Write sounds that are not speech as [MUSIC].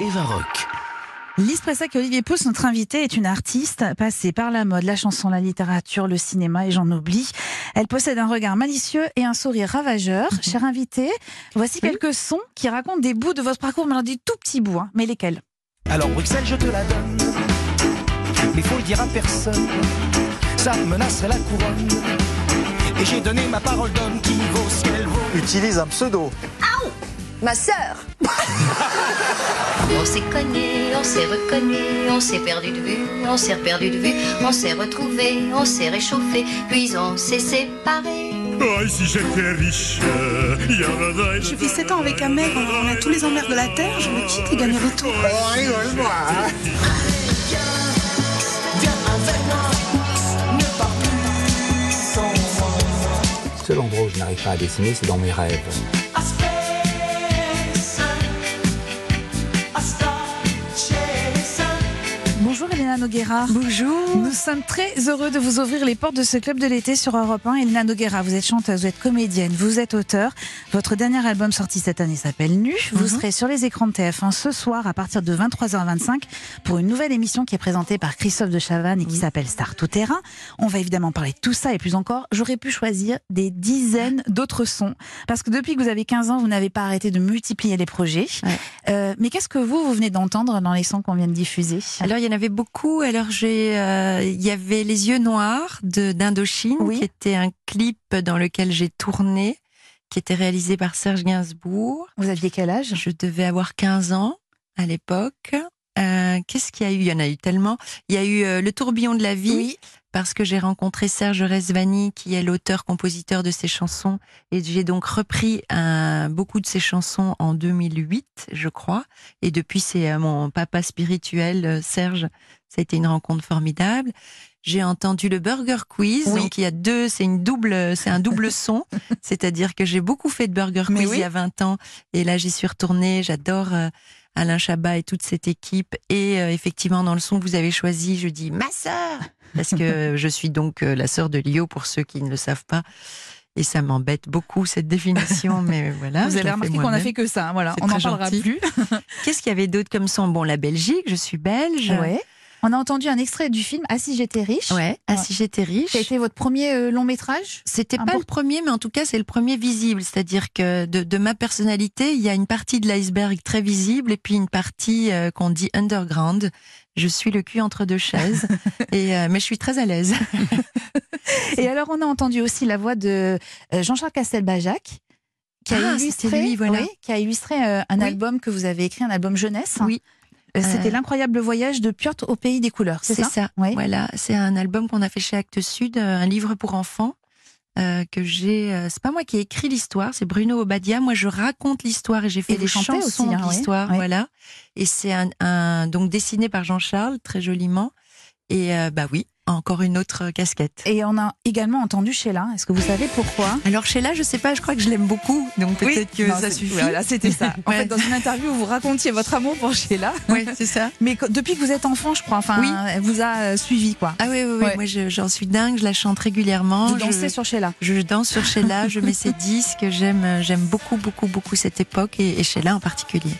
Eva Rock. Lise Pressac et Olivier Pousse, notre invitée, est une artiste passée par la mode, la chanson, la littérature, le cinéma et j'en oublie. Elle possède un regard malicieux et un sourire ravageur. Cher invité, voici quelques sons qui racontent des bouts de votre parcours, mais alors des tout petits bouts. hein. Mais lesquels? Alors Bruxelles, je te la donne. Mais faut le dire à personne. Ça menacerait la couronne. Et j'ai donné ma parole d'homme qui vaut ce qu'elle vaut. utilise un pseudo. Ma sœur [LAUGHS] On s'est cogné, on s'est reconnu, on s'est perdu de vue, on s'est perdu de vue, on s'est retrouvé, on s'est réchauffé, puis on s'est séparés. Oh, si j'étais riche, euh, J'ai fait 7 ans avec un mec, on a tous les emmerdes de la terre, je le quitte et gagnerai tout. Le seul endroit où je n'arrive pas à dessiner, c'est dans mes rêves. Bonjour Elena Noguera. Bonjour. Nous sommes très heureux de vous ouvrir les portes de ce club de l'été sur Europe 1. Elena Noguera, vous êtes chanteuse, vous êtes comédienne, vous êtes auteur. Votre dernier album sorti cette année s'appelle Nu. Vous serez sur les écrans de TF1 ce soir à partir de 23h25 pour une nouvelle émission qui est présentée par Christophe de Chavannes et qui s'appelle Star Tout Terrain. On va évidemment parler de tout ça et plus encore. J'aurais pu choisir des dizaines d'autres sons parce que depuis que vous avez 15 ans, vous n'avez pas arrêté de multiplier les projets. Ouais. Euh, mais qu'est-ce que vous, vous venez d'entendre dans les sons qu'on vient de diffuser? Alors il y en avait beaucoup. Alors j'ai, euh, il y avait les yeux noirs de d'Indochine, Oui. qui était un clip dans lequel j'ai tourné, qui était réalisé par Serge Gainsbourg. Vous aviez quel âge? Je devais avoir 15 ans à l'époque. Euh, Qu'est-ce qu'il y a eu? Il y en a eu tellement. Il y a eu euh, Le tourbillon de la vie. Oui. Parce que j'ai rencontré Serge Rezvani, qui est l'auteur-compositeur de ces chansons, et j'ai donc repris un, beaucoup de ses chansons en 2008, je crois. Et depuis, c'est euh, mon papa spirituel, euh, Serge. Ça a été une rencontre formidable. J'ai entendu le Burger Quiz, Oui. donc il y a deux, c'est une double, c'est un double son, [LAUGHS] c'est-à-dire que j'ai beaucoup fait de Burger Mais Quiz oui. il y a 20 ans, et là j'y suis retournée. J'adore euh, Alain Chabat et toute cette équipe. Et euh, effectivement, dans le son que vous avez choisi, je dis ma sœur parce que [LAUGHS] je suis donc euh, la sœur de Lio pour ceux qui ne le savent pas. Et ça m'embête beaucoup cette définition, [LAUGHS] mais voilà. Vous avez remarqué qu'on a moi-même. fait que ça, hein, voilà. On n'en parlera plus. Qu'est-ce qu'il y avait d'autre comme son? Bon, la Belgique, je suis belge. Ouais. On a entendu un extrait du film Ah si j'étais riche. Ouais. Ah, si j'étais riche. Ça a été votre premier euh, long métrage? C'était pas le premier, mais en tout cas, c'est le premier visible. C'est-à-dire que de, de ma personnalité, il y a une partie de l'iceberg très visible et puis une partie euh, qu'on dit underground. Je suis le cul entre deux chaises, [LAUGHS] et, euh, mais je suis très à l'aise. [LAUGHS] Et alors on a entendu aussi la voix de Jean-Charles Castelbajac qui a Ah, illustré, c'était lui, voilà. oui, qui a illustré un Oui. album que vous avez écrit, un album jeunesse. Oui. C'était Euh, l'incroyable voyage de Piotr au pays des couleurs. C'est ça, ça. Oui. Voilà, c'est un album qu'on a fait chez Actes Sud, euh, un livre pour enfants. euh, que j'ai, euh, c'est pas moi qui ai écrit l'histoire, c'est Bruno Obadia. Moi, je raconte l'histoire et j'ai fait des chansons aussi, hein, de oui. l'histoire, Oui. voilà. Et c'est un, un- donc dessiné par Jean-Charles très joliment. Et euh, bah oui, encore une autre casquette. Et on a également entendu Sheila. Est-ce que vous savez pourquoi? Alors Sheila, je sais pas, je crois que je l'aime beaucoup, donc peut-être que Non, ça suffit. Voilà, c'était ça. En Ouais. [LAUGHS] fait, dans une interview, vous racontiez votre amour pour Sheila. Ouais, c'est ça. [LAUGHS] Mais depuis que vous êtes enfant, je crois, enfin, Oui. elle vous a euh, suivi, quoi. Ah oui, oui, oui. Ouais. Moi, je- j'en suis dingue. Je la chante régulièrement. Vous Je- dansez sur Sheila. Je danse sur Sheila, je mets ses [LAUGHS] disques, j'aime, j'aime beaucoup, beaucoup, beaucoup cette époque et, et Sheila en particulier.